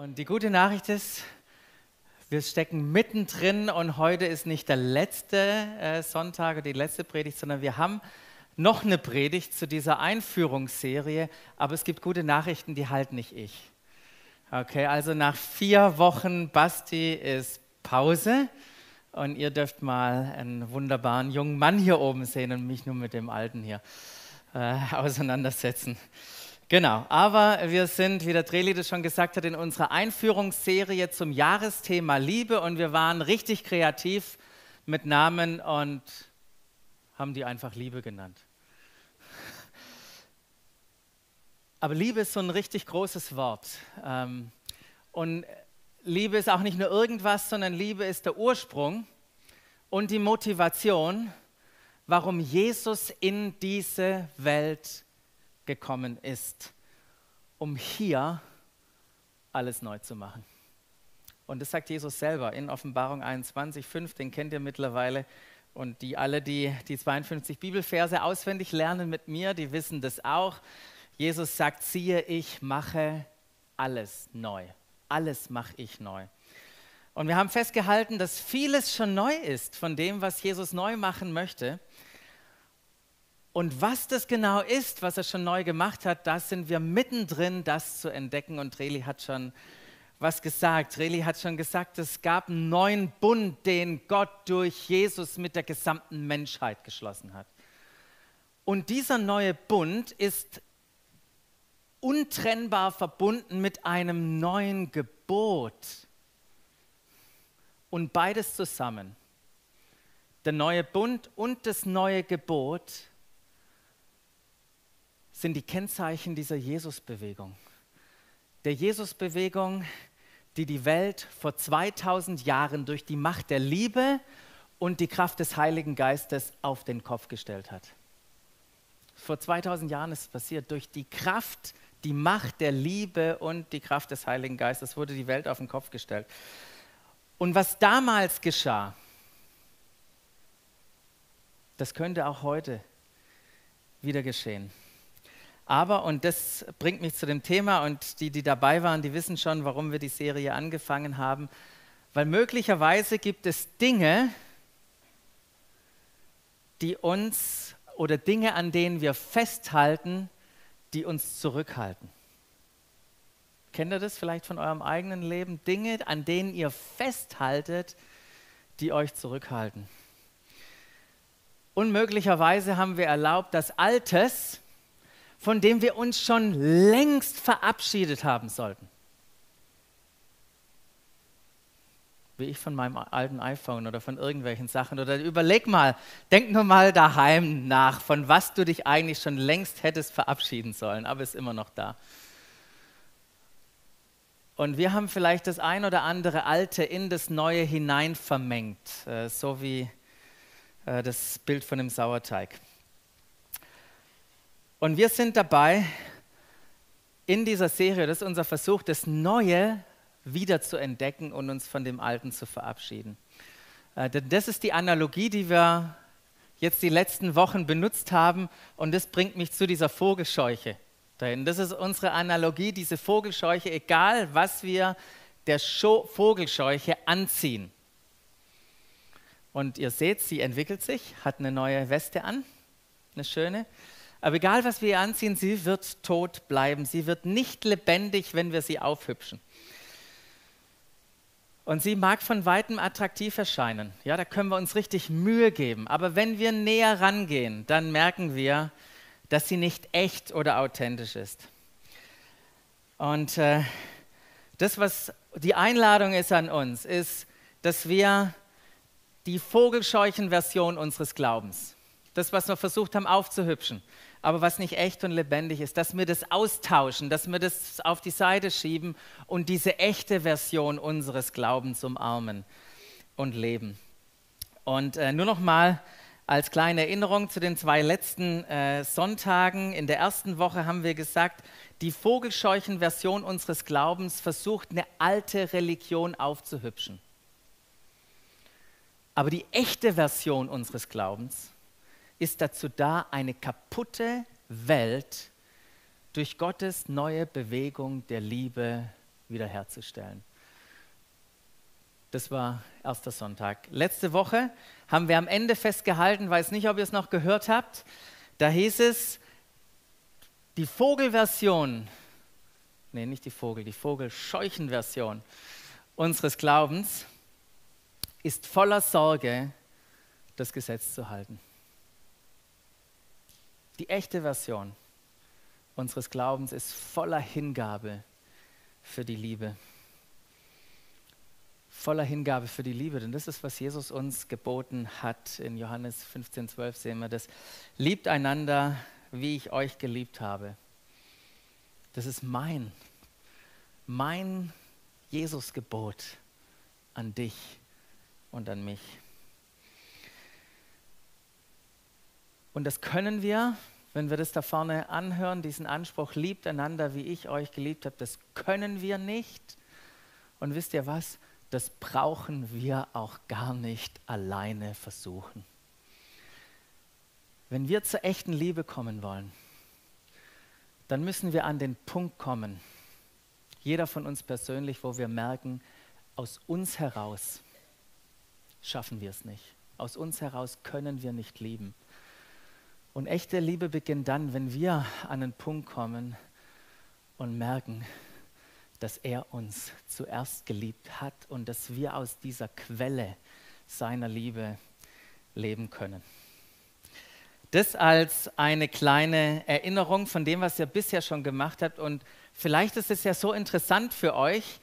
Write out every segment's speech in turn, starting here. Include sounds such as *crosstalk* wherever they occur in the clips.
Und die gute Nachricht ist, wir stecken mittendrin und heute ist nicht der letzte äh, Sonntag oder die letzte Predigt, sondern wir haben noch eine Predigt zu dieser Einführungsserie, aber es gibt gute Nachrichten, die halt nicht ich. Okay, also nach vier Wochen Basti ist Pause und ihr dürft mal einen wunderbaren jungen Mann hier oben sehen und mich nur mit dem Alten hier äh, *laughs* auseinandersetzen. Genau, aber wir sind, wie der Dreli das schon gesagt hat, in unserer Einführungsserie zum Jahresthema Liebe und wir waren richtig kreativ mit Namen und haben die einfach Liebe genannt. Aber Liebe ist so ein richtig großes Wort. Ähm, und Liebe ist auch nicht nur irgendwas, sondern Liebe ist der Ursprung und die Motivation, warum Jesus in diese Welt gekommen ist, um hier alles neu zu machen. Und das sagt Jesus selber in Offenbarung 21, 5, den kennt ihr mittlerweile. Und die alle, die die 52 Bibelverse auswendig lernen mit mir, die wissen das auch. Jesus sagt, siehe, ich mache alles neu. Alles mache ich neu. Und wir haben festgehalten, dass vieles schon neu ist von dem, was Jesus neu machen möchte. Und was das genau ist, was er schon neu gemacht hat, da sind wir mittendrin, das zu entdecken. Und Reli hat schon was gesagt. Reli hat schon gesagt, es gab einen neuen Bund, den Gott durch Jesus mit der gesamten Menschheit geschlossen hat. Und dieser neue Bund ist untrennbar verbunden mit einem neuen Gebot. Und beides zusammen, der neue Bund und das neue Gebot, sind die Kennzeichen dieser Jesusbewegung. Der Jesusbewegung, die die Welt vor 2000 Jahren durch die Macht der Liebe und die Kraft des Heiligen Geistes auf den Kopf gestellt hat. Vor 2000 Jahren ist es passiert. Durch die Kraft, die Macht der Liebe und die Kraft des Heiligen Geistes wurde die Welt auf den Kopf gestellt. Und was damals geschah, das könnte auch heute wieder geschehen. Aber, und das bringt mich zu dem Thema, und die, die dabei waren, die wissen schon, warum wir die Serie angefangen haben, weil möglicherweise gibt es Dinge, die uns oder Dinge, an denen wir festhalten, die uns zurückhalten. Kennt ihr das vielleicht von eurem eigenen Leben? Dinge, an denen ihr festhaltet, die euch zurückhalten. Und möglicherweise haben wir erlaubt, dass Altes, von dem wir uns schon längst verabschiedet haben sollten. Wie ich von meinem alten iPhone oder von irgendwelchen Sachen. Oder überleg mal, denk nur mal daheim nach, von was du dich eigentlich schon längst hättest verabschieden sollen, aber ist immer noch da. Und wir haben vielleicht das ein oder andere Alte in das Neue hinein vermengt, äh, so wie äh, das Bild von dem Sauerteig. Und wir sind dabei, in dieser Serie, das ist unser Versuch, das Neue wieder zu entdecken und uns von dem Alten zu verabschieden. Äh, das ist die Analogie, die wir jetzt die letzten Wochen benutzt haben und das bringt mich zu dieser Vogelscheuche dahin. Das ist unsere Analogie, diese Vogelscheuche, egal was wir der Vogelscheuche anziehen. Und ihr seht, sie entwickelt sich, hat eine neue Weste an, eine schöne. Aber egal, was wir ihr anziehen, sie wird tot bleiben. Sie wird nicht lebendig, wenn wir sie aufhübschen. Und sie mag von weitem attraktiv erscheinen. Ja, da können wir uns richtig Mühe geben. Aber wenn wir näher rangehen, dann merken wir, dass sie nicht echt oder authentisch ist. Und äh, das, was die Einladung ist an uns, ist, dass wir die Vogelscheuchen-Version unseres Glaubens, das, was wir versucht haben aufzuhübschen, aber was nicht echt und lebendig ist, dass wir das austauschen, dass wir das auf die Seite schieben und diese echte Version unseres Glaubens umarmen und leben. Und äh, nur noch mal als kleine Erinnerung zu den zwei letzten äh, Sonntagen. In der ersten Woche haben wir gesagt, die Vogelscheuchen-Version unseres Glaubens versucht, eine alte Religion aufzuhübschen. Aber die echte Version unseres Glaubens ist dazu da, eine kaputte Welt durch Gottes neue Bewegung der Liebe wiederherzustellen. Das war erster Sonntag. Letzte Woche haben wir am Ende festgehalten, weiß nicht, ob ihr es noch gehört habt. Da hieß es, die Vogelversion, nee, nicht die Vogel, die Vogelscheuchenversion unseres Glaubens ist voller Sorge, das Gesetz zu halten. Die echte Version unseres Glaubens ist voller Hingabe für die Liebe voller Hingabe für die Liebe, denn das ist, was Jesus uns geboten hat. In Johannes 15, 12 sehen wir das. Liebt einander, wie ich euch geliebt habe. Das ist mein, mein Jesus-Gebot an dich und an mich. Und das können wir, wenn wir das da vorne anhören, diesen Anspruch, liebt einander, wie ich euch geliebt habe, das können wir nicht. Und wisst ihr was? das brauchen wir auch gar nicht alleine versuchen. Wenn wir zur echten Liebe kommen wollen, dann müssen wir an den Punkt kommen, jeder von uns persönlich, wo wir merken, aus uns heraus schaffen wir es nicht. Aus uns heraus können wir nicht lieben. Und echte Liebe beginnt dann, wenn wir an den Punkt kommen und merken, dass er uns zuerst geliebt hat und dass wir aus dieser Quelle seiner Liebe leben können. Das als eine kleine Erinnerung von dem, was ihr bisher schon gemacht habt. Und vielleicht ist es ja so interessant für euch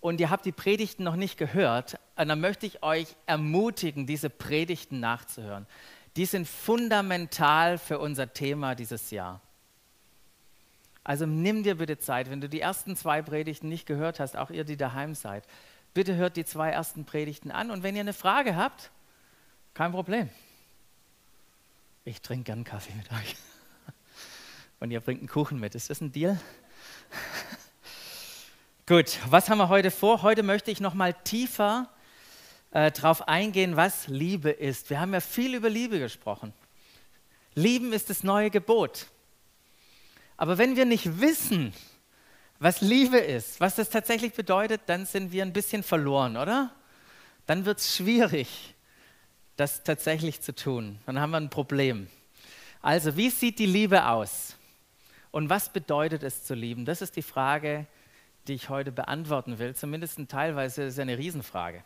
und ihr habt die Predigten noch nicht gehört. Und dann möchte ich euch ermutigen, diese Predigten nachzuhören. Die sind fundamental für unser Thema dieses Jahr. Also nimm dir bitte Zeit, wenn du die ersten zwei Predigten nicht gehört hast, auch ihr, die daheim seid, bitte hört die zwei ersten Predigten an und wenn ihr eine Frage habt, kein Problem. Ich trinke gern Kaffee mit euch. *laughs* Und ihr bringt einen Kuchen mit. Ist das ein Deal? *laughs* Gut, was haben wir heute vor? Heute möchte ich noch mal tiefer äh, darauf eingehen, was Liebe ist. Wir haben ja viel über Liebe gesprochen. Lieben ist das neue Gebot. Aber wenn wir nicht wissen, was Liebe ist, was das tatsächlich bedeutet, dann sind wir ein bisschen verloren, oder? Dann wird es schwierig, das tatsächlich zu tun. Dann haben wir ein Problem. Also, wie sieht die Liebe aus? Und was bedeutet es zu lieben? Das ist die Frage, die ich heute beantworten will. Zumindest teilweise ist es eine Riesenfrage.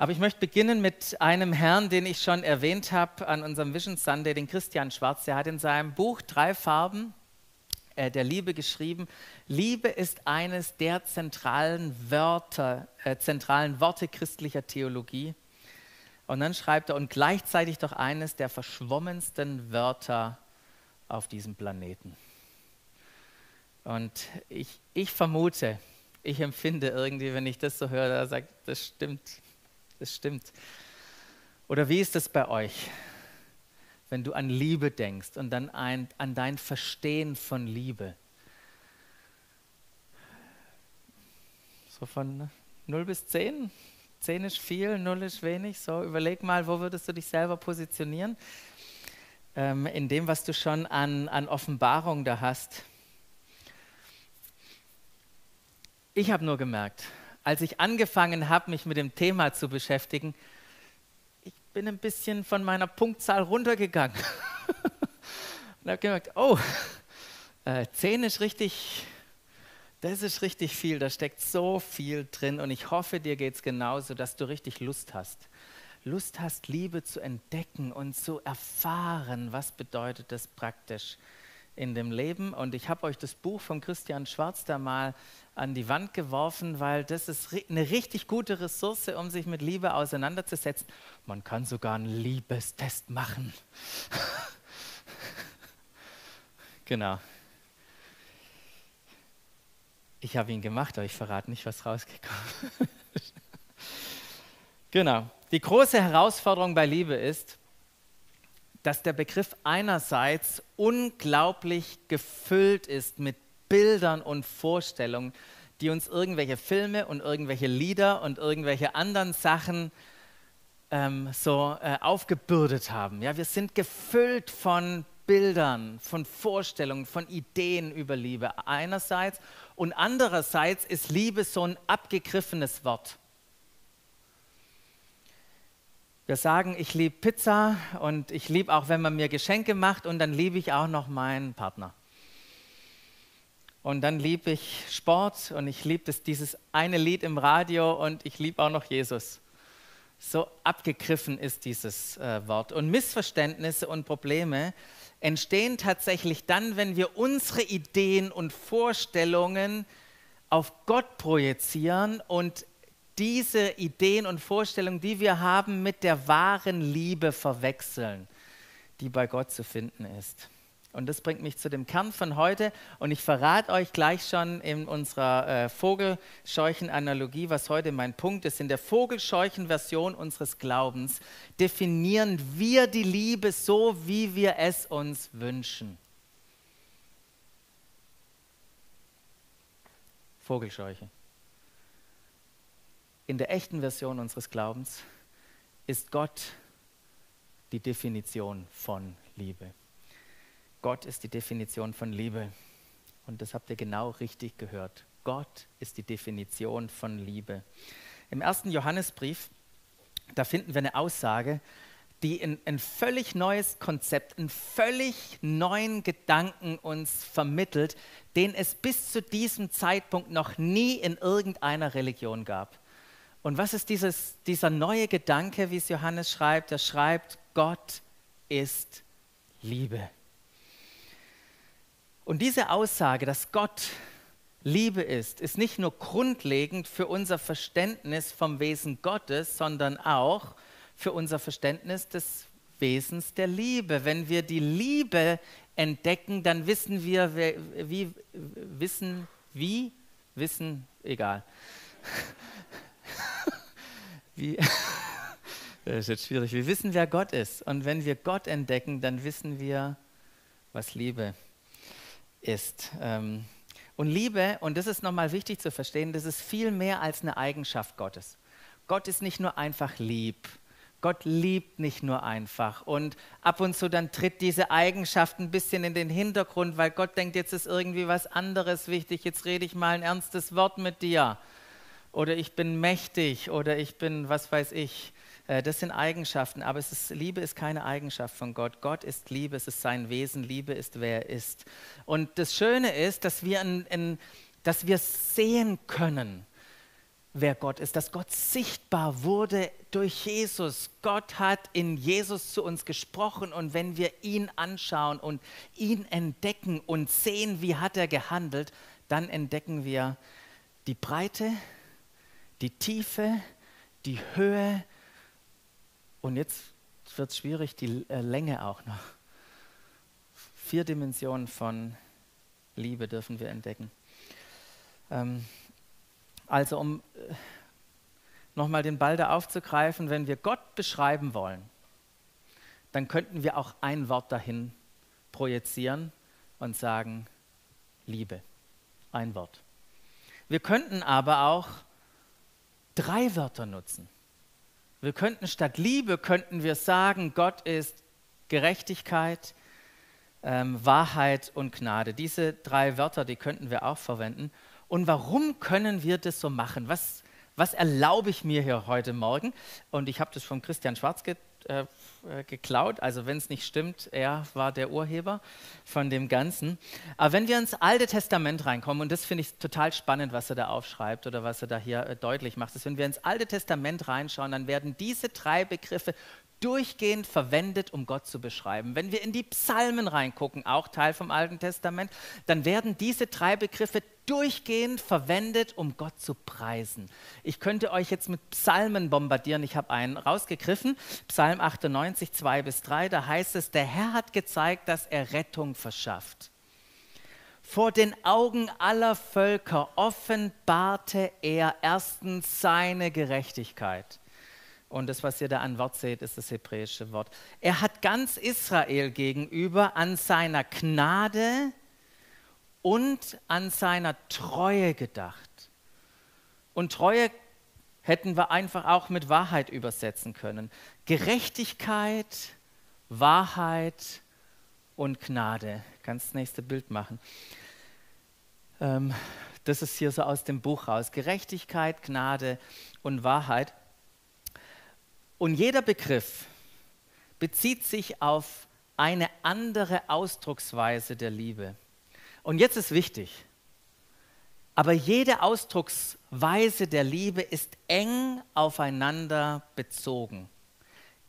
Aber ich möchte beginnen mit einem Herrn, den ich schon erwähnt habe an unserem Vision Sunday, den Christian Schwarz. Der hat in seinem Buch Drei Farben äh, der Liebe geschrieben. Liebe ist eines der zentralen Wörter, äh, zentralen Worte christlicher Theologie. Und dann schreibt er, und gleichzeitig doch eines der verschwommensten Wörter auf diesem Planeten. Und ich, ich vermute, ich empfinde irgendwie, wenn ich das so höre, da sagt, das stimmt, das stimmt. Oder wie ist das bei euch? wenn du an Liebe denkst und dann ein, an dein Verstehen von Liebe. So von 0 bis 10? 10 ist viel, 0 ist wenig. So, überleg mal, wo würdest du dich selber positionieren? Ähm, in dem, was du schon an, an Offenbarung da hast. Ich habe nur gemerkt, als ich angefangen habe, mich mit dem Thema zu beschäftigen, bin ein bisschen von meiner Punktzahl runtergegangen. *laughs* und habe gemerkt, oh, äh, 10 ist richtig, das ist richtig viel, da steckt so viel drin und ich hoffe, dir geht es genauso, dass du richtig Lust hast. Lust hast, Liebe zu entdecken und zu erfahren, was bedeutet das praktisch in dem Leben. Und ich habe euch das Buch von Christian Schwarz da mal an die Wand geworfen, weil das ist eine richtig gute Ressource, um sich mit Liebe auseinanderzusetzen. Man kann sogar einen Liebestest machen. *laughs* genau. Ich habe ihn gemacht, aber ich verrate nicht, was rausgekommen ist. *laughs* genau. Die große Herausforderung bei Liebe ist, dass der Begriff einerseits unglaublich gefüllt ist mit Bildern und Vorstellungen, die uns irgendwelche Filme und irgendwelche Lieder und irgendwelche anderen Sachen ähm, so äh, aufgebürdet haben. Ja, wir sind gefüllt von Bildern, von Vorstellungen, von Ideen über Liebe einerseits und andererseits ist Liebe so ein abgegriffenes Wort. Wir sagen, ich liebe Pizza und ich liebe auch, wenn man mir Geschenke macht und dann liebe ich auch noch meinen Partner. Und dann liebe ich Sport und ich liebe dieses eine Lied im Radio und ich liebe auch noch Jesus. So abgegriffen ist dieses äh, Wort. Und Missverständnisse und Probleme entstehen tatsächlich dann, wenn wir unsere Ideen und Vorstellungen auf Gott projizieren und diese Ideen und Vorstellungen, die wir haben, mit der wahren Liebe verwechseln, die bei Gott zu finden ist. Und das bringt mich zu dem Kern von heute. Und ich verrate euch gleich schon in unserer äh, Vogelscheuchen-Analogie, was heute mein Punkt ist. In der Vogelscheuchen-Version unseres Glaubens definieren wir die Liebe so, wie wir es uns wünschen. Vogelscheuche. In der echten Version unseres Glaubens ist Gott die Definition von Liebe. Gott ist die Definition von Liebe. Und das habt ihr genau richtig gehört. Gott ist die Definition von Liebe. Im ersten Johannesbrief, da finden wir eine Aussage, die ein, ein völlig neues Konzept, einen völlig neuen Gedanken uns vermittelt, den es bis zu diesem Zeitpunkt noch nie in irgendeiner Religion gab. Und was ist dieses, dieser neue Gedanke, wie es Johannes schreibt? Er schreibt, Gott ist Liebe. Und diese Aussage, dass Gott Liebe ist, ist nicht nur grundlegend für unser Verständnis vom Wesen Gottes, sondern auch für unser Verständnis des Wesens der Liebe. Wenn wir die Liebe entdecken, dann wissen wir, wie, wissen, wie, wissen, egal. *laughs* wie, *laughs* das ist jetzt schwierig. Wir wissen, wer Gott ist. Und wenn wir Gott entdecken, dann wissen wir, was Liebe ist ist. Ähm, und Liebe, und das ist nochmal wichtig zu verstehen, das ist viel mehr als eine Eigenschaft Gottes. Gott ist nicht nur einfach lieb. Gott liebt nicht nur einfach. Und ab und zu dann tritt diese Eigenschaft ein bisschen in den Hintergrund, weil Gott denkt, jetzt ist irgendwie was anderes wichtig, jetzt rede ich mal ein ernstes Wort mit dir. Oder ich bin mächtig oder ich bin, was weiß ich. Äh, das sind Eigenschaften, aber ist, Liebe ist keine Eigenschaft von Gott. Gott ist Liebe, es ist sein Wesen, Liebe ist, wer er ist. Und das Schöne ist, dass wir, in, in, dass wir sehen können, wer Gott ist, dass Gott sichtbar wurde durch Jesus. Gott hat in Jesus zu uns gesprochen und wenn wir ihn anschauen und ihn entdecken und sehen, wie hat er gehandelt, dann entdecken wir die Breite, die Tiefe, die Höhe, und jetzt wird es schwierig, die äh, Länge auch noch. Vier Dimensionen von Liebe dürfen wir entdecken. Ähm, also um äh, nochmal den Ball da aufzugreifen, wenn wir Gott beschreiben wollen, dann könnten wir auch ein Wort dahin projizieren und sagen, Liebe. Ein Wort. Wir könnten aber auch drei Wörter nutzen. Wir könnten statt Liebe, könnten wir sagen, Gott ist Gerechtigkeit, ähm, Wahrheit und Gnade. Diese drei Wörter, die könnten wir auch verwenden. Und warum können wir das so machen? Was, was erlaube ich mir hier heute Morgen? Und ich habe das von Christian Schwarz äh, äh, geklaut. Also wenn es nicht stimmt, er war der Urheber von dem Ganzen. Aber wenn wir ins Alte Testament reinkommen, und das finde ich total spannend, was er da aufschreibt oder was er da hier äh, deutlich macht, ist, wenn wir ins Alte Testament reinschauen, dann werden diese drei Begriffe durchgehend verwendet, um Gott zu beschreiben. Wenn wir in die Psalmen reingucken, auch Teil vom Alten Testament, dann werden diese drei Begriffe durchgehend verwendet, um Gott zu preisen. Ich könnte euch jetzt mit Psalmen bombardieren. Ich habe einen rausgegriffen, Psalm 98, 2 bis 3. Da heißt es, der Herr hat gezeigt, dass er Rettung verschafft. Vor den Augen aller Völker offenbarte er erstens seine Gerechtigkeit und das, was ihr da an Wort seht, ist das hebräische Wort. Er hat ganz Israel gegenüber an seiner Gnade und an seiner Treue gedacht. Und Treue hätten wir einfach auch mit Wahrheit übersetzen können. Gerechtigkeit, Wahrheit und Gnade. Kannst das nächste Bild machen. Ähm, das ist hier so aus dem Buch raus. Gerechtigkeit, Gnade und Wahrheit. Und jeder Begriff bezieht sich auf eine andere Ausdrucksweise der Liebe. Und jetzt ist wichtig, aber jede Ausdrucksweise der Liebe ist eng aufeinander bezogen.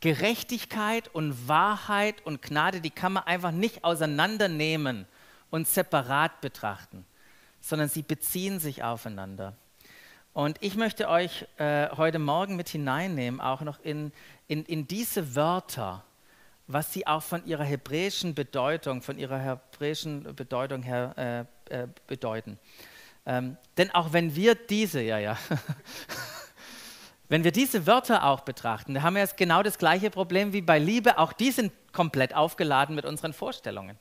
Gerechtigkeit und Wahrheit und Gnade, die kann man einfach nicht auseinandernehmen und separat betrachten, sondern sie beziehen sich aufeinander. Und ich möchte euch äh, heute Morgen mit hineinnehmen, auch noch in, in, in diese Wörter, was sie auch von ihrer hebräischen Bedeutung, von ihrer hebräischen Bedeutung her äh, äh, bedeuten. Ähm, denn auch wenn wir diese, ja, ja, *laughs* wenn wir diese Wörter auch betrachten, da haben wir jetzt genau das gleiche Problem wie bei Liebe, auch die sind komplett aufgeladen mit unseren Vorstellungen.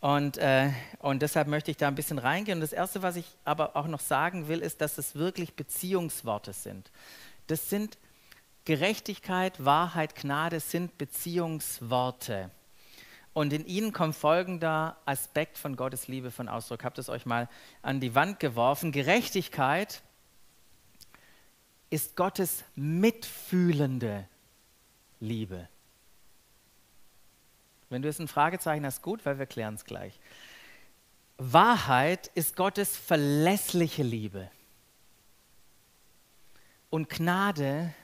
Und, äh, und deshalb möchte ich da ein bisschen reingehen. Und das Erste, was ich aber auch noch sagen will, ist, dass es wirklich Beziehungsworte sind. Das sind Gerechtigkeit, Wahrheit, Gnade sind Beziehungsworte. Und in ihnen kommt folgender Aspekt von Gottes Liebe von Ausdruck. Habt es euch mal an die Wand geworfen. Gerechtigkeit ist Gottes mitfühlende Liebe. Wenn du jetzt ein Fragezeichen hast, gut, weil wir klären es gleich. Wahrheit ist Gottes verlässliche Liebe. Und Gnade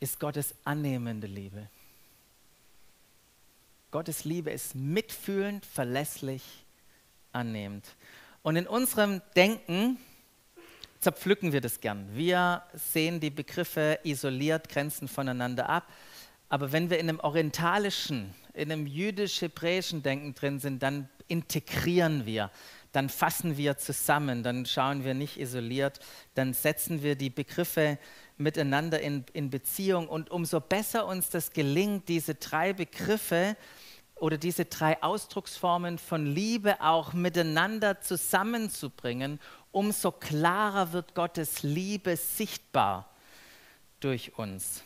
ist Gottes annehmende Liebe. Gottes Liebe ist mitfühlend, verlässlich, annehmend. Und in unserem Denken zerpflücken wir das gern. Wir sehen die Begriffe isoliert, grenzen voneinander ab. Aber wenn wir in einem orientalischen, in einem jüdisch-hebräischen Denken drin sind, dann integrieren wir, dann fassen wir zusammen, dann schauen wir nicht isoliert, dann setzen wir die Begriffe miteinander in, in Beziehung. Und umso besser uns das gelingt, diese drei Begriffe oder diese drei Ausdrucksformen von Liebe auch miteinander zusammenzubringen, umso klarer wird Gottes Liebe sichtbar durch uns.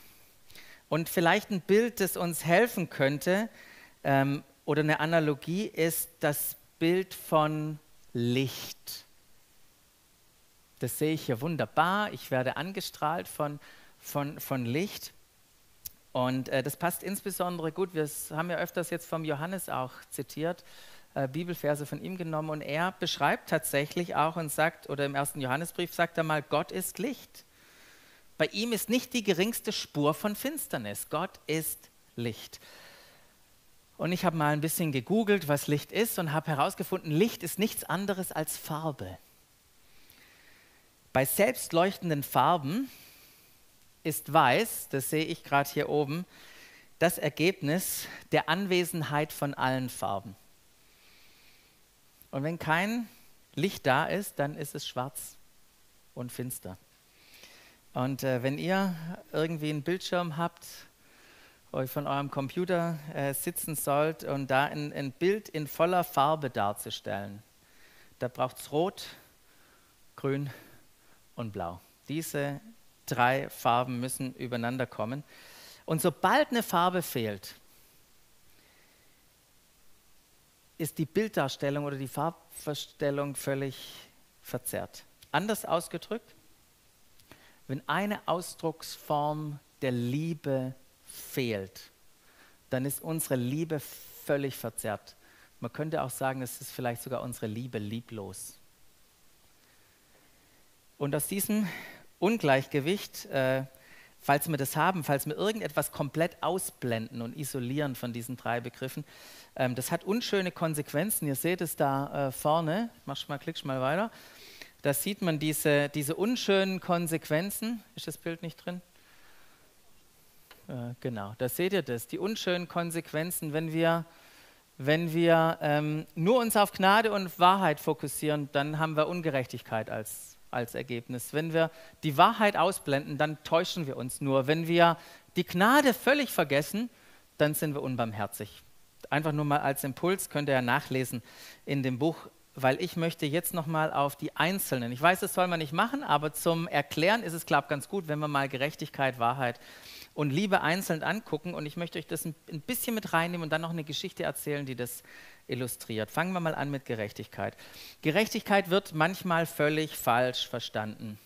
Und vielleicht ein Bild, das uns helfen könnte, ähm, oder eine Analogie ist das Bild von Licht. Das sehe ich hier wunderbar. Ich werde angestrahlt von, von, von Licht. Und äh, das passt insbesondere gut. Wir haben ja öfters jetzt vom Johannes auch zitiert, äh, Bibelverse von ihm genommen. Und er beschreibt tatsächlich auch und sagt, oder im ersten Johannesbrief sagt er mal, Gott ist Licht. Bei ihm ist nicht die geringste Spur von Finsternis. Gott ist Licht. Und ich habe mal ein bisschen gegoogelt, was Licht ist und habe herausgefunden, Licht ist nichts anderes als Farbe. Bei selbstleuchtenden Farben ist weiß, das sehe ich gerade hier oben, das Ergebnis der Anwesenheit von allen Farben. Und wenn kein Licht da ist, dann ist es schwarz und finster. Und äh, wenn ihr irgendwie einen Bildschirm habt, euch von eurem Computer äh, sitzen sollt und da ein, ein Bild in voller Farbe darzustellen, da braucht es Rot, Grün und Blau. Diese drei Farben müssen übereinander kommen. Und sobald eine Farbe fehlt, ist die Bilddarstellung oder die Farbverstellung völlig verzerrt. Anders ausgedrückt, wenn eine Ausdrucksform der Liebe fehlt, dann ist unsere Liebe völlig verzerrt. Man könnte auch sagen, es ist vielleicht sogar unsere Liebe lieblos. Und aus diesem Ungleichgewicht, äh, falls wir das haben, falls wir irgendetwas komplett ausblenden und isolieren von diesen drei Begriffen, ähm, das hat unschöne Konsequenzen. Ihr seht es da äh, vorne, machst mal, klickst mal weiter. Da sieht man diese, diese unschönen Konsequenzen. Ist das Bild nicht drin? Äh, genau, da seht ihr das, die unschönen Konsequenzen, wenn wir, wenn wir ähm, nur uns auf Gnade und Wahrheit fokussieren, dann haben wir Ungerechtigkeit als, als Ergebnis. Wenn wir die Wahrheit ausblenden, dann täuschen wir uns nur. Wenn wir die Gnade völlig vergessen, dann sind wir unbarmherzig. Einfach nur mal als Impuls könnt ihr ja nachlesen in dem Buch, weil ich möchte jetzt noch mal auf die Einzelnen. Ich weiß, das soll man nicht machen, aber zum Erklären ist es, glaube ich, ganz gut, wenn wir mal Gerechtigkeit, Wahrheit und Liebe einzeln angucken. Und ich möchte euch das ein bisschen mit reinnehmen und dann noch eine Geschichte erzählen, die das illustriert. Fangen wir mal an mit Gerechtigkeit. Gerechtigkeit wird manchmal völlig falsch verstanden.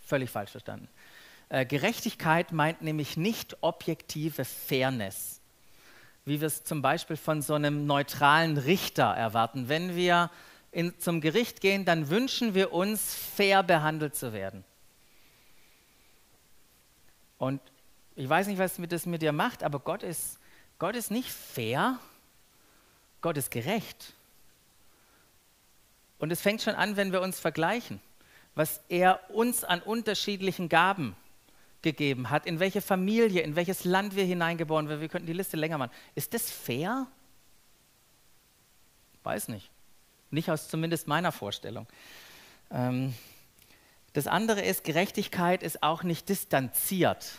Völlig falsch verstanden. Äh, Gerechtigkeit meint nämlich nicht objektive Fairness, wie wir es zum Beispiel von so einem neutralen Richter erwarten. Wenn wir in, zum Gericht gehen, dann wünschen wir uns, fair behandelt zu werden. Und ich weiß nicht, was das mit dir macht, aber Gott ist, Gott ist nicht fair, Gott ist gerecht. Und es fängt schon an, wenn wir uns vergleichen, was er uns an unterschiedlichen Gaben gegeben hat, in welche Familie, in welches Land wir hineingeboren werden. Wir könnten die Liste länger machen. Ist das fair? Weiß nicht. Nicht aus zumindest meiner Vorstellung. Ähm, das andere ist, Gerechtigkeit ist auch nicht distanziert.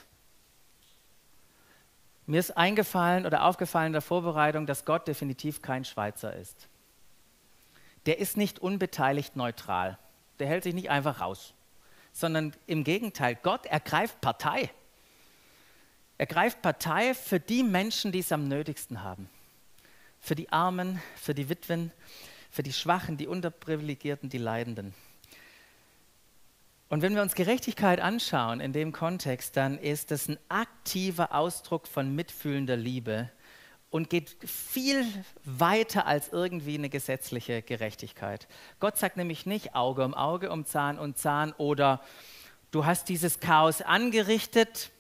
Mir ist eingefallen oder aufgefallen in der Vorbereitung, dass Gott definitiv kein Schweizer ist. Der ist nicht unbeteiligt neutral. Der hält sich nicht einfach raus, sondern im Gegenteil, Gott ergreift Partei. Er greift Partei für die Menschen, die es am nötigsten haben. Für die Armen, für die Witwen, für die Schwachen, die Unterprivilegierten, die Leidenden. Und wenn wir uns Gerechtigkeit anschauen in dem Kontext, dann ist das ein aktiver Ausdruck von mitfühlender Liebe und geht viel weiter als irgendwie eine gesetzliche Gerechtigkeit. Gott sagt nämlich nicht Auge um Auge, um Zahn um Zahn oder du hast dieses Chaos angerichtet,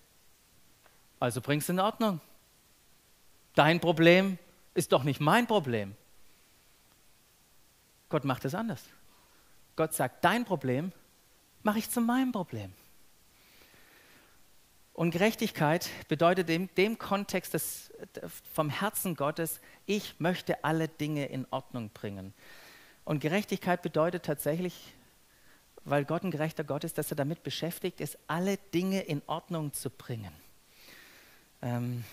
also bringst du in Ordnung. Dein Problem ist doch nicht mein Problem. Gott macht es anders. Gott sagt, dein Problem mache ich zu meinem Problem. Und Gerechtigkeit bedeutet in dem Kontext des, vom Herzen Gottes, ich möchte alle Dinge in Ordnung bringen. Und Gerechtigkeit bedeutet tatsächlich, weil Gott ein gerechter Gott ist, dass er damit beschäftigt ist, alle Dinge in Ordnung zu bringen. Ähm,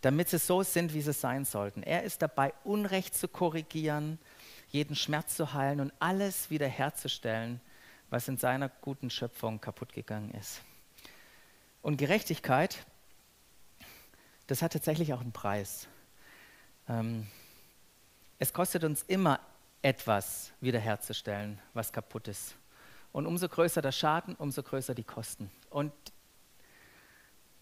damit sie so sind, wie sie sein sollten. Er ist dabei, Unrecht zu korrigieren, jeden Schmerz zu heilen und alles wiederherzustellen, was in seiner guten Schöpfung kaputt gegangen ist. Und Gerechtigkeit, das hat tatsächlich auch einen Preis. Ähm, es kostet uns immer etwas wiederherzustellen, was kaputt ist. Und umso größer der Schaden, umso größer die Kosten. Und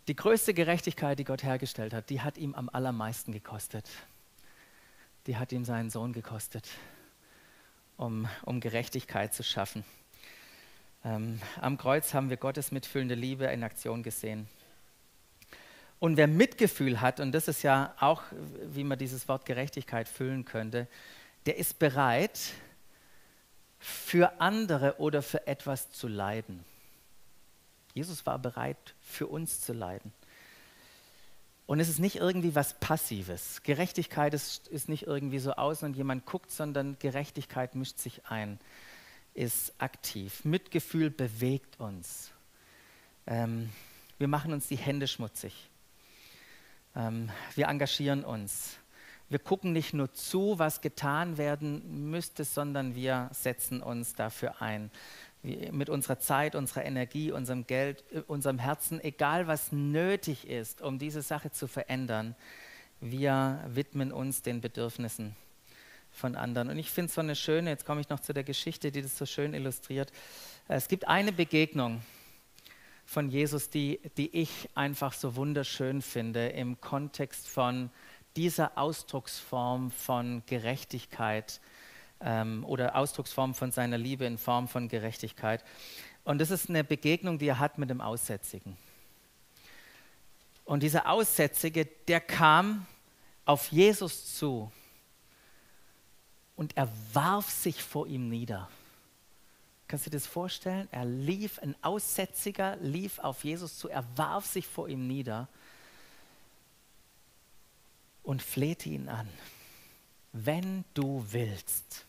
die größte Gerechtigkeit, die Gott hergestellt hat, die hat ihm am allermeisten gekostet. Die hat ihm seinen Sohn gekostet, um, um Gerechtigkeit zu schaffen. Ähm, am Kreuz haben wir Gottes mitfühlende Liebe in Aktion gesehen. Und wer Mitgefühl hat, und das ist ja auch, wie man dieses Wort Gerechtigkeit füllen könnte, der ist bereit, für andere oder für etwas zu leiden. Jesus war bereit, für uns zu leiden. Und es ist nicht irgendwie was Passives. Gerechtigkeit ist, ist nicht irgendwie so aus und jemand guckt, sondern Gerechtigkeit mischt sich ein ist aktiv. Mitgefühl bewegt uns. Ähm, wir machen uns die Hände schmutzig. Ähm, wir engagieren uns. Wir gucken nicht nur zu, was getan werden müsste, sondern wir setzen uns dafür ein. Wir, mit unserer Zeit, unserer Energie, unserem Geld, äh, unserem Herzen, egal was nötig ist, um diese Sache zu verändern, wir widmen uns den Bedürfnissen von anderen. Und ich finde es so eine schöne, jetzt komme ich noch zu der Geschichte, die das so schön illustriert. Es gibt eine Begegnung von Jesus, die, die ich einfach so wunderschön finde im Kontext von dieser Ausdrucksform von Gerechtigkeit ähm, oder Ausdrucksform von seiner Liebe in Form von Gerechtigkeit. Und das ist eine Begegnung, die er hat mit dem Aussätzigen. Und dieser Aussätzige, der kam auf Jesus zu und er warf sich vor ihm nieder. Kannst du dir das vorstellen? Er lief, ein Aussätziger lief auf Jesus zu, er warf sich vor ihm nieder und flehte ihn an. Wenn du willst,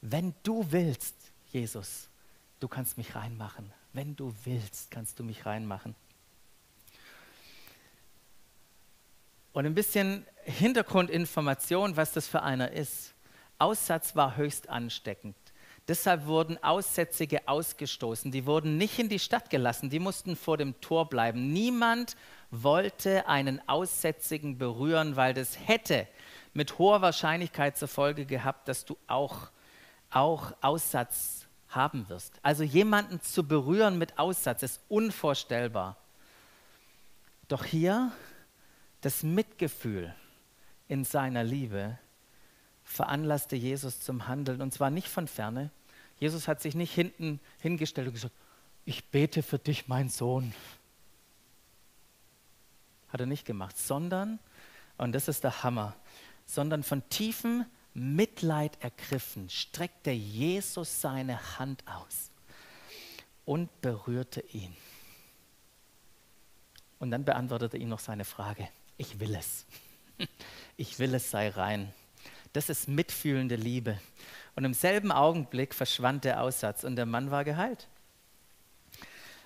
wenn du willst, Jesus, du kannst mich reinmachen. Wenn du willst, kannst du mich reinmachen. Und ein bisschen Hintergrundinformation, was das für einer ist. Aussatz war höchst ansteckend. Deshalb wurden Aussätzige ausgestoßen. Die wurden nicht in die Stadt gelassen, die mussten vor dem Tor bleiben. Niemand wollte einen Aussätzigen berühren, weil das hätte mit hoher Wahrscheinlichkeit zur Folge gehabt, dass du auch, auch Aussatz haben wirst. Also jemanden zu berühren mit Aussatz ist unvorstellbar. Doch hier das Mitgefühl in seiner Liebe veranlasste Jesus zum Handeln und zwar nicht von ferne. Jesus hat sich nicht hinten hingestellt und gesagt, ich bete für dich, mein Sohn. Hat er nicht gemacht, sondern, und das ist der Hammer, sondern von tiefem Mitleid ergriffen, streckte Jesus seine Hand aus und berührte ihn. Und dann beantwortete ihm noch seine Frage, ich will es. *laughs* Ich will es, sei rein. Das ist mitfühlende Liebe. Und im selben Augenblick verschwand der Aussatz und der Mann war geheilt.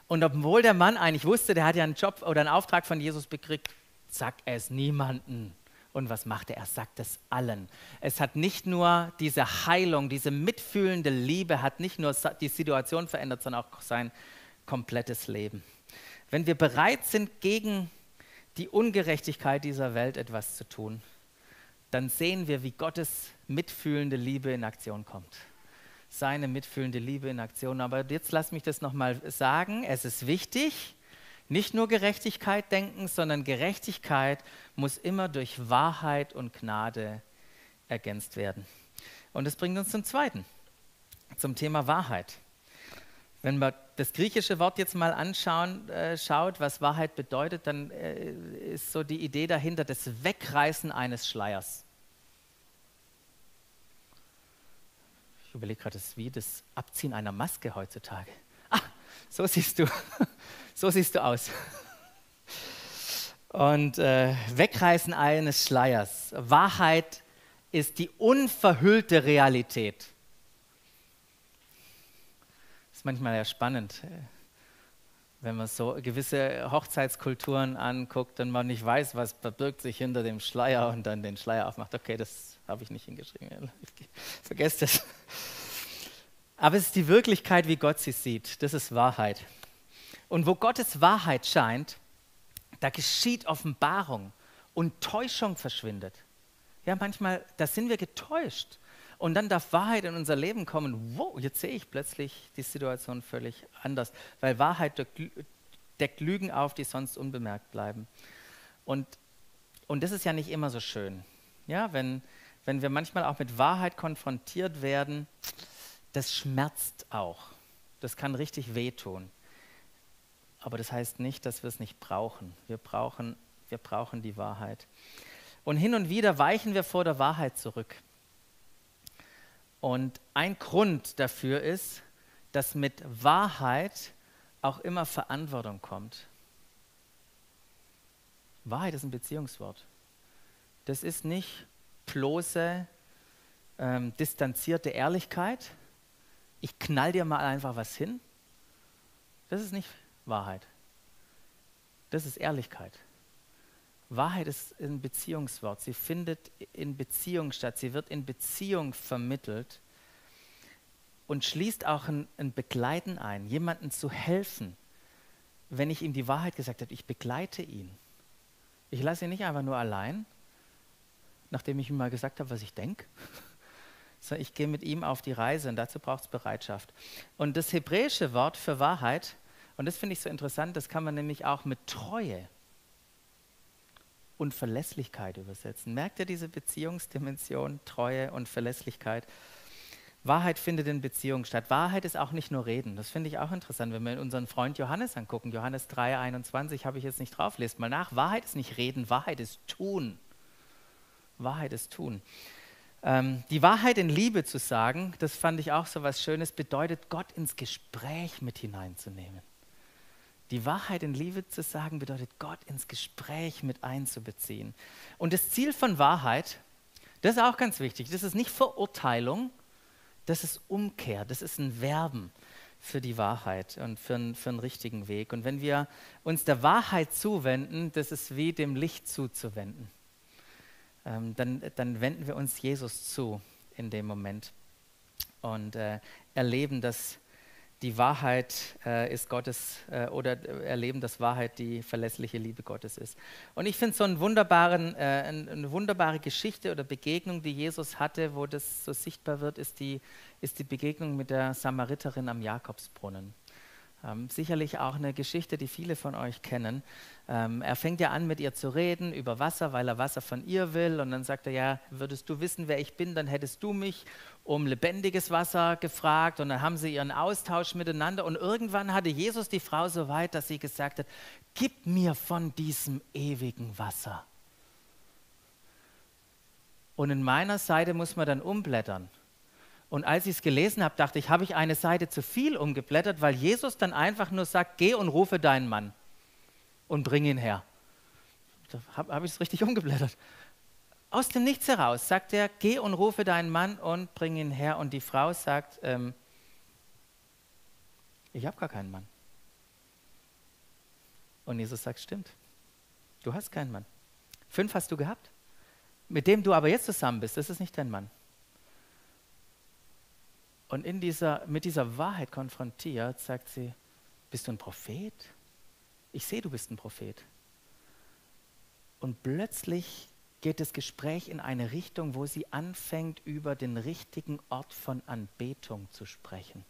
Und obwohl der Mann eigentlich wusste, der hat ja einen Job oder einen Auftrag von Jesus bekriegt, sagt er es niemanden. Und was macht er? Er sagt es allen. Es hat nicht nur diese Heilung, diese mitfühlende Liebe, hat nicht nur die Situation verändert, sondern auch sein komplettes Leben. Wenn wir bereit sind, gegen die Ungerechtigkeit dieser Welt etwas zu tun, dann sehen wir, wie Gottes mitfühlende Liebe in Aktion kommt. Seine mitfühlende Liebe in Aktion. Aber jetzt lass mich das nochmal sagen. Es ist wichtig, nicht nur Gerechtigkeit denken, sondern Gerechtigkeit muss immer durch Wahrheit und Gnade ergänzt werden. Und das bringt uns zum Zweiten, zum Thema Wahrheit. Wenn man das griechische Wort jetzt mal anschauen, äh, schaut, was Wahrheit bedeutet, dann äh, ist so die Idee dahinter das Wegreißen eines Schleiers. Ich überlege gerade, das ist wie das Abziehen einer Maske heutzutage. Ah, so siehst du, *laughs* so siehst du aus. Und äh, Wegreißen eines Schleiers. Wahrheit ist die unverhüllte Realität ist manchmal ja spannend, äh, wenn man so gewisse Hochzeitskulturen anguckt und man nicht weiß, was verbirgt sich hinter dem Schleier und dann den Schleier aufmacht. Okay, das habe ich nicht hingeschrieben. *laughs* Vergesst es. Aber es ist die Wirklichkeit, wie Gott sie sieht. Das ist Wahrheit. Und wo Gottes Wahrheit scheint, da geschieht Offenbarung und Täuschung verschwindet. Ja, manchmal, da sind wir getäuscht. Und dann darf Wahrheit in unser Leben kommen. Wow, jetzt sehe ich plötzlich die Situation völlig anders, weil Wahrheit deckt Lügen auf, die sonst unbemerkt bleiben. Und, und das ist ja nicht immer so schön. Ja, wenn, wenn wir manchmal auch mit Wahrheit konfrontiert werden, das schmerzt auch. Das kann richtig wehtun. Aber das heißt nicht, dass wir es nicht brauchen. Wir brauchen, wir brauchen die Wahrheit. Und hin und wieder weichen wir vor der Wahrheit zurück. Und ein Grund dafür ist, dass mit Wahrheit auch immer Verantwortung kommt. Wahrheit ist ein Beziehungswort. Das ist nicht bloße, ähm, distanzierte Ehrlichkeit. Ich knall dir mal einfach was hin. Das ist nicht Wahrheit. Das ist Ehrlichkeit. Wahrheit ist ein Beziehungswort. Sie findet in Beziehung statt. Sie wird in Beziehung vermittelt und schließt auch ein, ein Begleiten ein, jemandem zu helfen. Wenn ich ihm die Wahrheit gesagt habe, ich begleite ihn. Ich lasse ihn nicht einfach nur allein, nachdem ich ihm mal gesagt habe, was ich denke, *laughs* sondern ich gehe mit ihm auf die Reise und dazu braucht es Bereitschaft. Und das hebräische Wort für Wahrheit, und das finde ich so interessant, das kann man nämlich auch mit Treue und Verlässlichkeit übersetzen. Merkt ihr diese Beziehungsdimension, Treue und Verlässlichkeit? Wahrheit findet in Beziehungen statt. Wahrheit ist auch nicht nur Reden. Das finde ich auch interessant, wenn wir unseren Freund Johannes angucken. Johannes 3, 21 habe ich jetzt nicht drauf. Lest mal nach. Wahrheit ist nicht Reden, Wahrheit ist Tun. Wahrheit ist Tun. Ähm, die Wahrheit in Liebe zu sagen, das fand ich auch so was Schönes, bedeutet, Gott ins Gespräch mit hineinzunehmen. Die Wahrheit in Liebe zu sagen bedeutet, Gott ins Gespräch mit einzubeziehen. Und das Ziel von Wahrheit, das ist auch ganz wichtig, das ist nicht Verurteilung, das ist Umkehr, das ist ein Werben für die Wahrheit und für, einen, für einen richtigen Weg. Und wenn wir uns der Wahrheit zuwenden, das ist wie dem Licht zuzuwenden. Ähm, dann, dann wenden wir uns Jesus zu in dem Moment. Und äh, er erleben, dass die Wahrheit äh, ist Gottes äh, oder erleben, dass Wahrheit die verlässliche Liebe Gottes ist. Und ich finde so einen wunderbaren, äh, eine wunderbare Geschichte oder Begegnung, die Jesus hatte, wo das so sichtbar wird, ist die, ist die Begegnung mit der Samariterin am Jakobsbrunnen. Ähm, sicherlich auch eine Geschichte, die viele von euch kennen. Ähm, er fängt ja an, mit ihr zu reden über Wasser, weil er Wasser von ihr will. Und dann sagt er, ja, würdest du wissen, wer ich bin, dann hättest du mich um lebendiges Wasser gefragt. Und dann haben sie ihren Austausch miteinander. Und irgendwann hatte Jesus die Frau so weit, dass sie gesagt hat, gib mir von diesem ewigen Wasser. Und in meiner Seite muss man dann umblättern. Und als ich es gelesen habe, dachte ich, habe ich eine Seite zu viel umgeblättert, weil Jesus dann einfach nur sagt, geh und rufe deinen Mann und bring ihn her. Da habe hab ich es richtig *laughs* umgeblättert. Aus dem Nichts heraus sagt er, geh und rufe deinen Mann und bring ihn her. Und die Frau sagt, ähm, ich habe gar keinen Mann. Und Jesus sagt, stimmt, du hast keinen Mann. Fünf hast du gehabt. Mit dem du aber jetzt zusammen bist, das ist nicht dein Mann und in dieser, mit dieser Wahrheit konfrontiert, sagt sie, bist du ein Prophet? Ich sehe, du bist ein Prophet. Und plötzlich geht das Gespräch in eine Richtung, wo sie anfängt, über den richtigen Ort von Anbetung zu sprechen.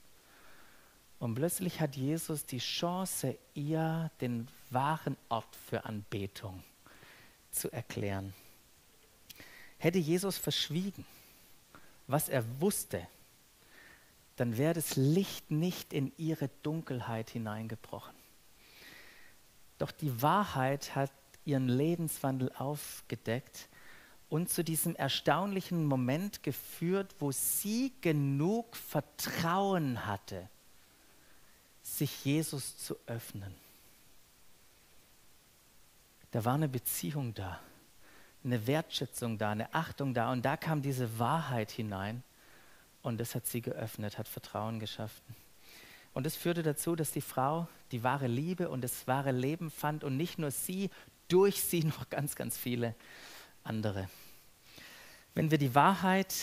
Und plötzlich hat Jesus die Chance, ihr den wahren Ort für Anbetung zu erklären. Hätte Jesus verschwiegen, was er wusste, dann wäre das Licht nicht in ihre Dunkelheit hineingebrochen. Doch die Wahrheit hat ihren Lebenswandel aufgedeckt und zu diesem erstaunlichen Moment geführt, wo sie genug Vertrauen hatte, sich Jesus zu öffnen. Da war eine Beziehung da, eine Wertschätzung da, eine Achtung da und da kam diese Wahrheit hinein und das hat sie geöffnet, hat Vertrauen geschaffen. Und das führte dazu, dass die Frau die wahre Liebe und das wahre Leben fand und nicht nur sie, durch sie *laughs* noch ganz, ganz viele andere. Wenn wir die Wahrheit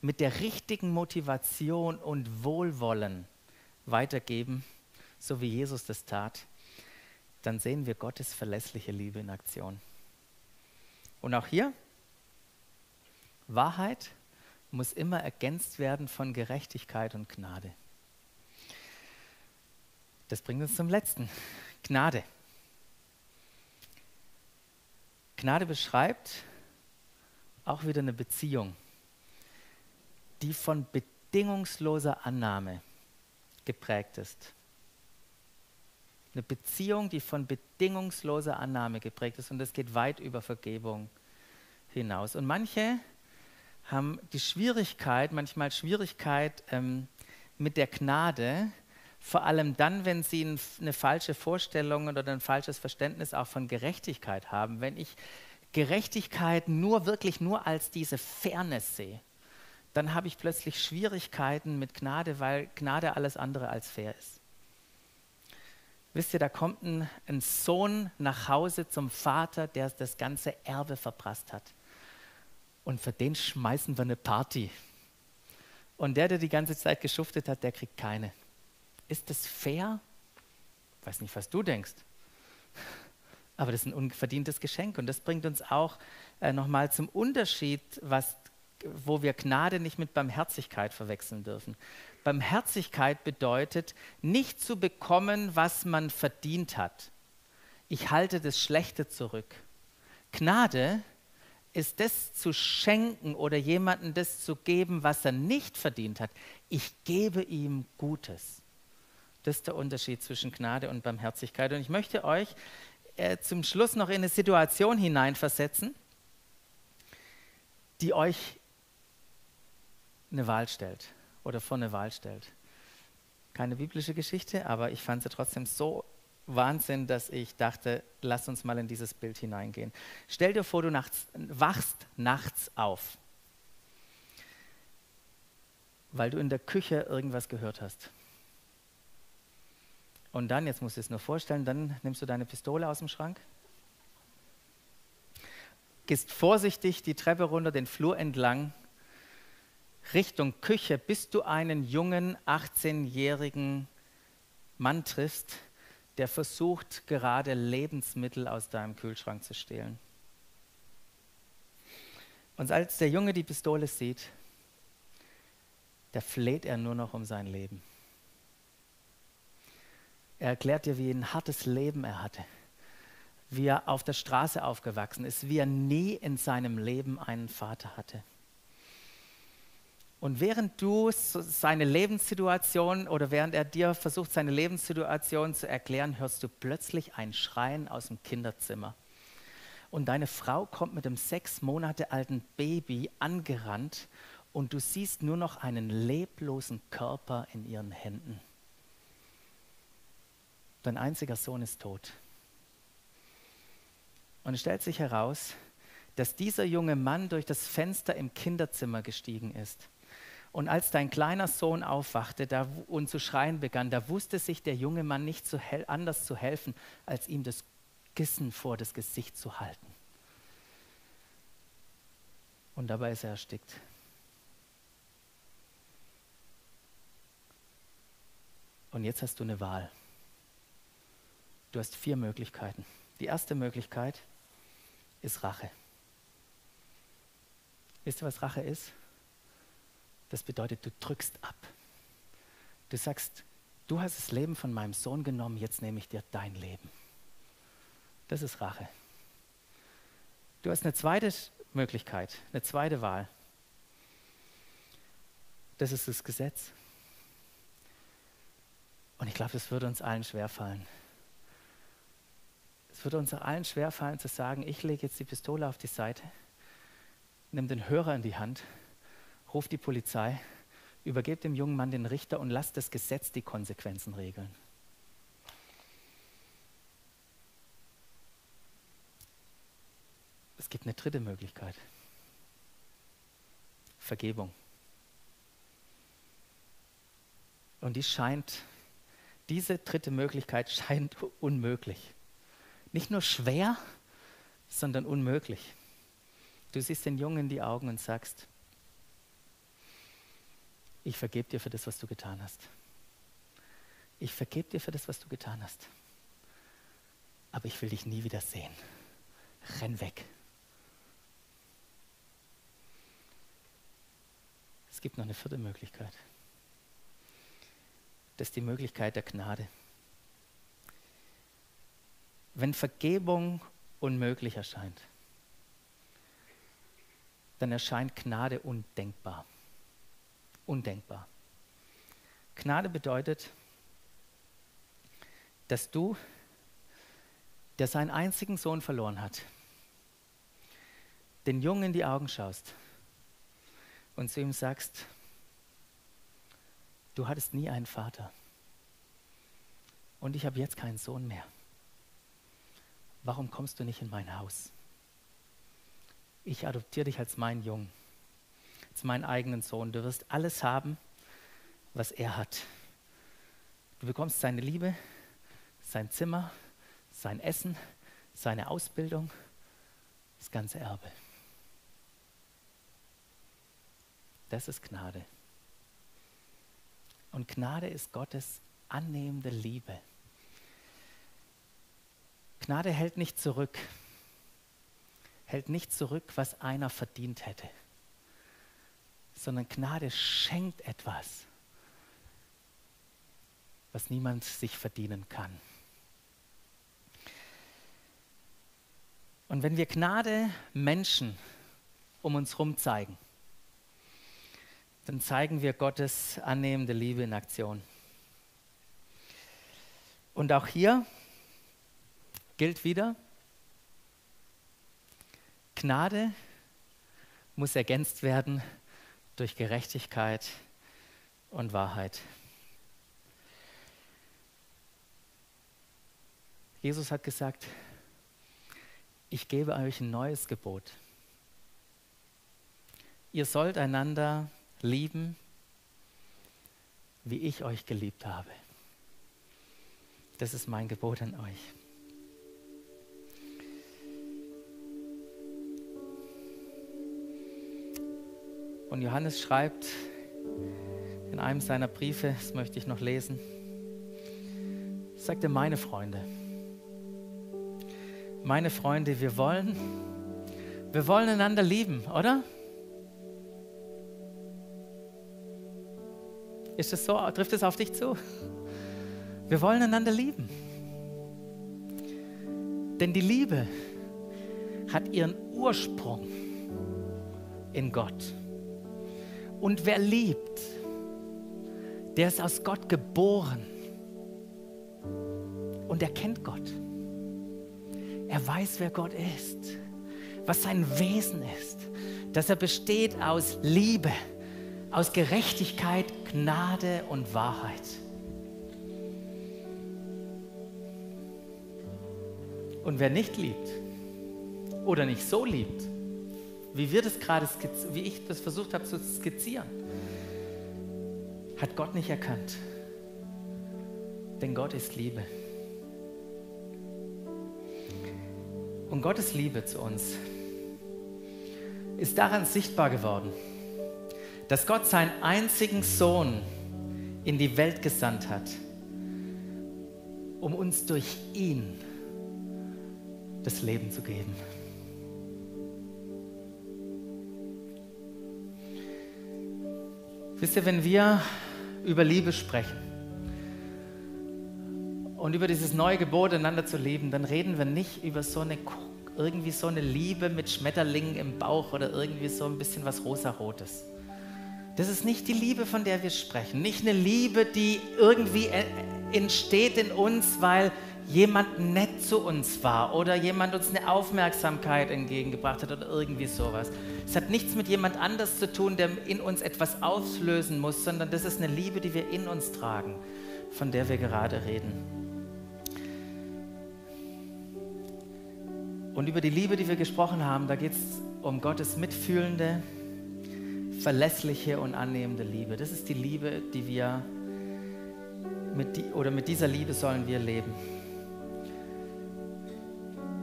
mit der richtigen Motivation und Wohlwollen weitergeben, so wie Jesus das tat, dann sehen wir Gottes verlässliche Liebe in Aktion. Und auch hier, Wahrheit muss immer ergänzt werden von Gerechtigkeit und Gnade. Das bringt uns zum letzten. Gnade. Gnade beschreibt auch wieder eine Beziehung, die von bedingungsloser Annahme geprägt ist. Eine Beziehung, die von bedingungsloser Annahme geprägt ist und das geht weit über Vergebung hinaus. Und manche haben die Schwierigkeit, manchmal Schwierigkeit ähm, mit der Gnade, vor allem dann, wenn sie eine falsche Vorstellung oder ein falsches Verständnis auch von Gerechtigkeit haben. Wenn ich Gerechtigkeit nur wirklich nur als diese Fairness sehe, dann habe ich plötzlich Schwierigkeiten mit Gnade, weil Gnade alles andere als fair ist. Wisst ihr, da kommt ein, ein Sohn nach Hause zum Vater, der das ganze Erbe verprasst hat und für den schmeißen wir eine Party. Und der, der die ganze Zeit geschuftet hat, der kriegt keine. Ist das fair? Weiß nicht, was du denkst. *laughs* Aber das ist ein unverdientes Geschenk und das bringt uns auch äh, nochmal zum Unterschied, was, wo wir Gnade nicht mit Barmherzigkeit verwechseln dürfen. Barmherzigkeit bedeutet, nicht zu bekommen, was man verdient hat. Ich halte das Schlechte zurück. Gnade ist das zu schenken oder jemandem das zu geben, was er nicht verdient hat. Ich gebe ihm Gutes. Das ist der Unterschied zwischen Gnade und Barmherzigkeit. Und ich möchte euch äh, zum Schluss noch in eine Situation hineinversetzen, die euch eine Wahl stellt oder vor eine Wahl stellt. Keine biblische Geschichte, aber ich fand sie trotzdem so Wahnsinn, dass ich dachte, lass uns mal in dieses Bild hineingehen. Stell dir vor, du nachts, wachst nachts auf, weil du in der Küche irgendwas gehört hast. Und dann, jetzt musst du es nur vorstellen, dann nimmst du deine Pistole aus dem Schrank, gehst vorsichtig die Treppe runter, den Flur entlang, Richtung Küche, bis du einen jungen 18-jährigen Mann triffst, der versucht gerade Lebensmittel aus deinem Kühlschrank zu stehlen. Und als der Junge die Pistole sieht, da fleht er nur noch um sein Leben. Er erklärt dir, wie ein hartes Leben er hatte, wie er auf der Straße aufgewachsen ist, wie er nie in seinem Leben einen Vater hatte. Und während du seine Lebenssituation oder während er dir versucht, seine Lebenssituation zu erklären, hörst du plötzlich ein Schreien aus dem Kinderzimmer. Und deine Frau kommt mit dem sechs Monate alten Baby angerannt und du siehst nur noch einen leblosen Körper in ihren Händen. Dein einziger Sohn ist tot. Und es stellt sich heraus, dass dieser junge Mann durch das Fenster im Kinderzimmer gestiegen ist. Und als dein kleiner Sohn aufwachte da, und zu schreien begann, da wusste sich der junge Mann nicht zu anders zu helfen, als ihm das Kissen vor das Gesicht zu halten. Und dabei ist er erstickt. Und jetzt hast du eine Wahl. Du hast vier Möglichkeiten. Die erste Möglichkeit ist Rache. Wisst ihr, was Rache ist? Das bedeutet, du drückst ab. Du sagst, du hast das Leben von meinem Sohn genommen, jetzt nehme ich dir dein Leben. Das ist Rache. Du hast eine zweite Möglichkeit, eine zweite Wahl. Das ist das Gesetz. Und ich glaube, das würde uns allen schwerfallen. Es würde uns allen schwerfallen zu sagen, ich lege jetzt die Pistole auf die Seite, nimm den Hörer in die Hand, ruf die Polizei, übergebe dem jungen Mann den Richter und lass das Gesetz die Konsequenzen regeln. Es gibt eine dritte Möglichkeit. Vergebung. Und die scheint diese dritte Möglichkeit scheint unmöglich. Nicht nur schwer, sondern unmöglich. Du siehst den Jungen in die Augen und sagst, ich vergebe dir für das, was du getan hast. Ich vergebe dir für das, was du getan hast. Aber ich will dich nie wieder sehen. Renn weg. Es gibt noch eine vierte Möglichkeit. Das ist die Möglichkeit der Gnade. Wenn Vergebung unmöglich erscheint, dann erscheint Gnade undenkbar. Undenkbar. Gnade bedeutet, dass du, der seinen einzigen Sohn verloren hat, den Jungen in die Augen schaust und zu ihm sagst, Du hattest nie einen Vater. Und ich habe jetzt keinen Sohn mehr. Warum kommst du nicht in mein Haus? Ich adoptiere dich als meinen Jungen, als meinen eigenen Sohn. Du wirst alles haben, was er hat. Du bekommst seine Liebe, sein Zimmer, sein Essen, seine Ausbildung, das ganze Erbe. Das ist Gnade. Und Gnade ist Gottes annehmende Liebe. Gnade hält nicht zurück, hält nicht zurück, was einer verdient hätte, sondern Gnade schenkt etwas, was niemand sich verdienen kann. Und wenn wir Gnade Menschen um uns herum zeigen, dann zeigen wir Gottes annehmende Liebe in Aktion. Und auch hier gilt wieder, Gnade muss ergänzt werden durch Gerechtigkeit und Wahrheit. Jesus hat gesagt, ich gebe euch ein neues Gebot. Ihr sollt einander lieben, wie ich euch geliebt habe. Das ist mein Gebot an euch. Und Johannes schreibt in einem seiner Briefe, das möchte ich noch lesen, sagt er, meine Freunde, meine Freunde, wir wollen, wir wollen einander lieben, oder? Ist es so? Trifft es auf dich zu? Wir wollen einander lieben. Denn die Liebe hat ihren Ursprung in Gott. Und wer liebt, der ist aus Gott geboren und er kennt Gott. Er weiß, wer Gott ist, was sein Wesen ist, dass er besteht aus Liebe, aus Gerechtigkeit, Gnade und Wahrheit. Und wer nicht liebt oder nicht so liebt, wie wir das gerade, wie ich das versucht habe zu skizzieren, hat Gott nicht erkannt. Denn Gott ist Liebe. Und Gottes Liebe zu uns ist daran sichtbar geworden, dass Gott seinen einzigen Sohn in die Welt gesandt hat, um uns durch ihn das Leben zu geben. Wisst ihr, wenn wir über Liebe sprechen und über dieses neue Gebot, einander zu lieben, dann reden wir nicht über so eine irgendwie so eine Liebe mit Schmetterlingen im Bauch oder irgendwie so ein bisschen was rosarotes. Das ist nicht die Liebe, von der wir sprechen. Nicht eine Liebe, die irgendwie äh, entsteht in uns, weil jemand nett zu uns war oder jemand uns eine Aufmerksamkeit entgegengebracht hat oder irgendwie sowas. Es hat nichts mit jemand anders zu tun, der in uns etwas auslösen muss, sondern das ist eine Liebe, die wir in uns tragen, von der wir gerade reden. Und über die Liebe, die wir gesprochen haben, da geht es um Gottes mitfühlende, verlässliche und annehmende Liebe. Das ist die Liebe, die wir mit die, oder mit dieser Liebe sollen wir leben.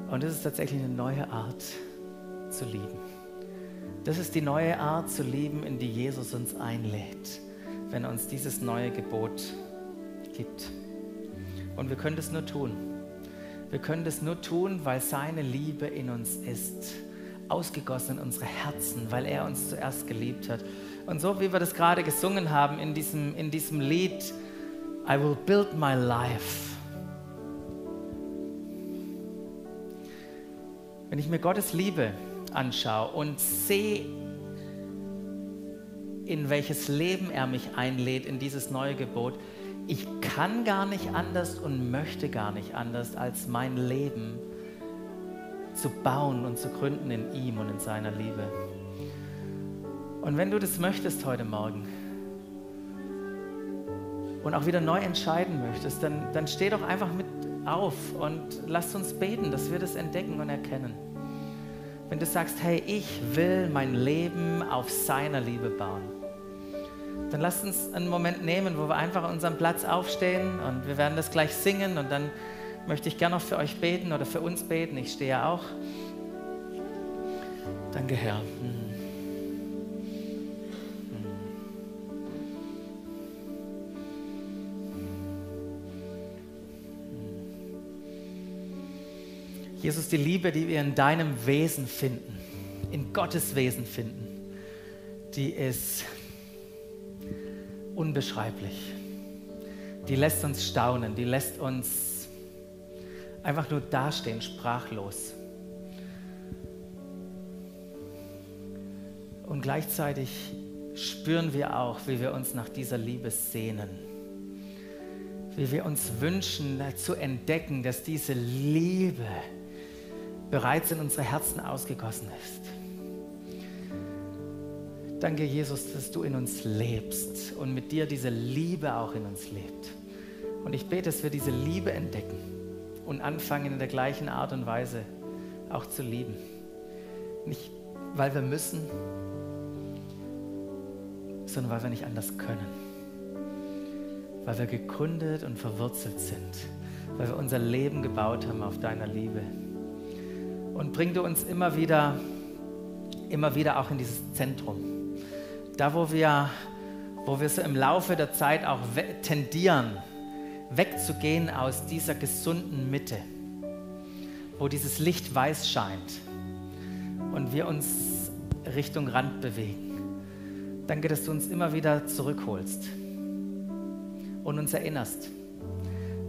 Und das ist tatsächlich eine neue Art zu lieben. Das ist die neue Art zu lieben, in die Jesus uns einlädt, wenn er uns dieses neue Gebot gibt. Und wir können das nur tun. Wir können das nur tun, weil seine Liebe in uns ist ausgegossen in unsere Herzen, weil er uns zuerst geliebt hat. Und so wie wir das gerade gesungen haben in diesem, in diesem Lied, I will build my life. Wenn ich mir Gottes Liebe anschaue und sehe, in welches Leben er mich einlädt, in dieses neue Gebot, ich kann gar nicht anders und möchte gar nicht anders, als mein Leben zu bauen und zu gründen in ihm und in seiner Liebe. Und wenn du das möchtest heute Morgen und auch wieder neu entscheiden möchtest, dann, dann steh doch einfach mit auf und lass uns beten, dass wir das entdecken und erkennen. Wenn du sagst, hey, ich will mein Leben auf seiner Liebe bauen, dann lass uns einen Moment nehmen, wo wir einfach an unserem Platz aufstehen und wir werden das gleich singen und dann möchte ich gerne noch für euch beten oder für uns beten. Ich stehe ja auch. Danke, Herr. Jesus, die Liebe, die wir in deinem Wesen finden, in Gottes Wesen finden, die ist unbeschreiblich. Die lässt uns staunen, die lässt uns einfach nur dastehen, sprachlos. Und gleichzeitig spüren wir auch, wie wir uns nach dieser Liebe sehnen. Wie wir uns wünschen zu entdecken, dass diese Liebe bereits in unsere Herzen ausgegossen ist. Danke, Jesus, dass du in uns lebst und mit dir diese Liebe auch in uns lebt. Und ich bete, dass wir diese Liebe entdecken und anfangen in der gleichen Art und Weise auch zu lieben. Nicht, weil wir müssen, sondern weil wir nicht anders können. Weil wir gegründet und verwurzelt sind. Weil wir unser Leben gebaut haben auf deiner Liebe. Und bring du uns immer wieder, immer wieder auch in dieses Zentrum. Da, wo wir, wo wir so im Laufe der Zeit auch tendieren, wegzugehen aus dieser gesunden Mitte, wo dieses Licht weiß scheint und wir uns Richtung Rand bewegen. Danke, dass du uns immer wieder zurückholst und uns erinnerst.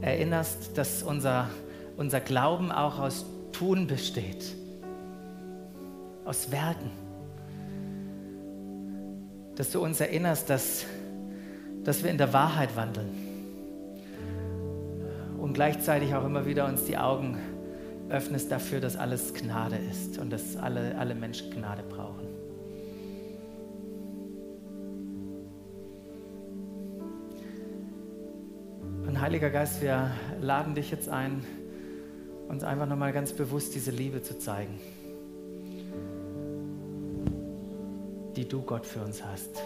Erinnerst, dass unser, unser Glauben auch aus Tun besteht, aus Werken. Dass du uns erinnerst, dass, dass wir in der Wahrheit wandeln und gleichzeitig auch immer wieder uns die Augen öffnest dafür, dass alles Gnade ist und dass alle, alle Menschen Gnade brauchen. Und Heiliger Geist, wir laden dich jetzt ein, uns einfach nochmal ganz bewusst diese Liebe zu zeigen, die du Gott für uns hast.